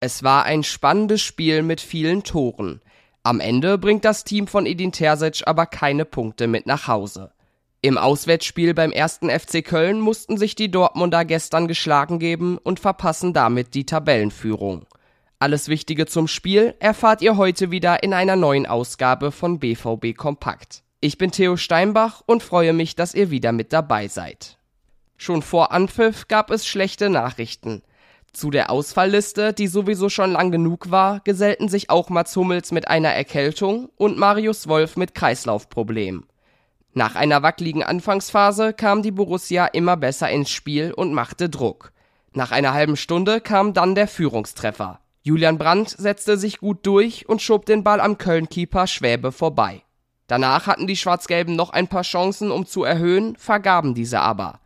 Es war ein spannendes Spiel mit vielen Toren. Am Ende bringt das Team von Edin Terzic aber keine Punkte mit nach Hause. Im Auswärtsspiel beim ersten FC Köln mussten sich die Dortmunder gestern geschlagen geben und verpassen damit die Tabellenführung. Alles Wichtige zum Spiel erfahrt ihr heute wieder in einer neuen Ausgabe von BVB Kompakt. Ich bin Theo Steinbach und freue mich, dass ihr wieder mit dabei seid. Schon vor Anpfiff gab es schlechte Nachrichten. Zu der Ausfallliste, die sowieso schon lang genug war, gesellten sich auch Mats Hummels mit einer Erkältung und Marius Wolf mit Kreislaufproblemen. Nach einer wackeligen Anfangsphase kam die Borussia immer besser ins Spiel und machte Druck. Nach einer halben Stunde kam dann der Führungstreffer. Julian Brandt setzte sich gut durch und schob den Ball am Köln-Keeper Schwäbe vorbei. Danach hatten die Schwarz-Gelben noch ein paar Chancen, um zu erhöhen, vergaben diese aber.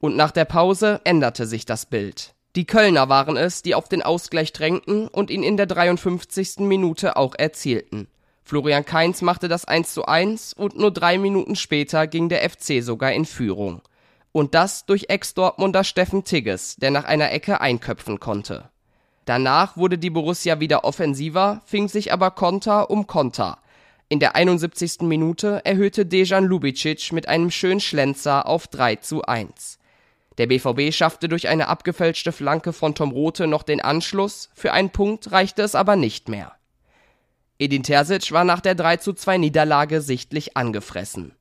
Und nach der Pause änderte sich das Bild. Die Kölner waren es, die auf den Ausgleich drängten und ihn in der 53. Minute auch erzielten. Florian Kainz machte das 1 zu 1 und nur drei Minuten später ging der FC sogar in Führung. Und das durch Ex-Dortmunder Steffen Tigges, der nach einer Ecke einköpfen konnte. Danach wurde die Borussia wieder offensiver, fing sich aber Konter um Konter. In der 71. Minute erhöhte Dejan Lubicic mit einem schönen Schlenzer auf 3 zu 1. Der BVB schaffte durch eine abgefälschte Flanke von Tom Rote noch den Anschluss, für einen Punkt reichte es aber nicht mehr. Edin Terzic war nach der 3 zu 2 Niederlage sichtlich angefressen.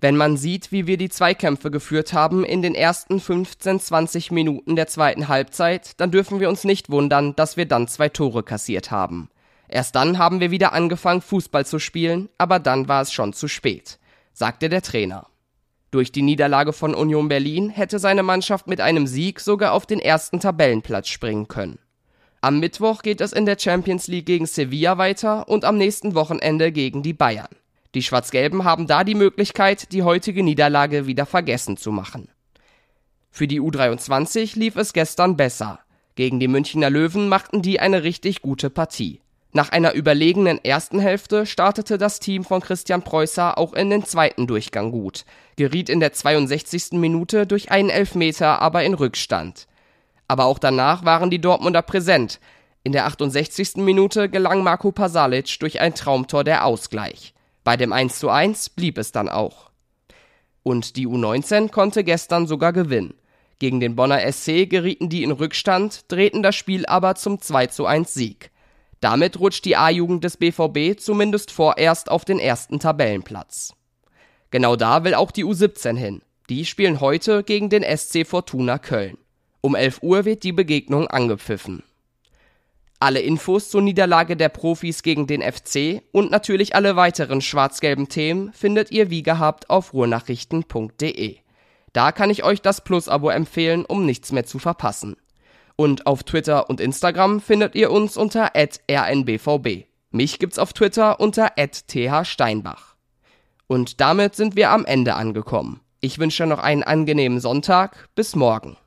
Wenn man sieht, wie wir die Zweikämpfe geführt haben in den ersten 15, 20 Minuten der zweiten Halbzeit, dann dürfen wir uns nicht wundern, dass wir dann zwei Tore kassiert haben. Erst dann haben wir wieder angefangen, Fußball zu spielen, aber dann war es schon zu spät, sagte der Trainer. Durch die Niederlage von Union Berlin hätte seine Mannschaft mit einem Sieg sogar auf den ersten Tabellenplatz springen können. Am Mittwoch geht es in der Champions League gegen Sevilla weiter und am nächsten Wochenende gegen die Bayern. Die Schwarz-Gelben haben da die Möglichkeit, die heutige Niederlage wieder vergessen zu machen. Für die U23 lief es gestern besser. Gegen die Münchner Löwen machten die eine richtig gute Partie. Nach einer überlegenen ersten Hälfte startete das Team von Christian Preußer auch in den zweiten Durchgang gut, geriet in der 62. Minute durch einen Elfmeter aber in Rückstand. Aber auch danach waren die Dortmunder präsent. In der 68. Minute gelang Marco Pasalic durch ein Traumtor der Ausgleich. Bei dem 1 zu 1 blieb es dann auch. Und die U19 konnte gestern sogar gewinnen. Gegen den Bonner SC gerieten die in Rückstand, drehten das Spiel aber zum 2 zu 1 Sieg. Damit rutscht die A-Jugend des BVB zumindest vorerst auf den ersten Tabellenplatz. Genau da will auch die U17 hin. Die spielen heute gegen den SC Fortuna Köln. Um 11 Uhr wird die Begegnung angepfiffen. Alle Infos zur Niederlage der Profis gegen den FC und natürlich alle weiteren schwarz-gelben Themen findet ihr wie gehabt auf ruhrnachrichten.de. Da kann ich euch das Plus-Abo empfehlen, um nichts mehr zu verpassen. Und auf Twitter und Instagram findet ihr uns unter rnbvb. Mich gibt's auf Twitter unter thsteinbach. Und damit sind wir am Ende angekommen. Ich wünsche noch einen angenehmen Sonntag. Bis morgen.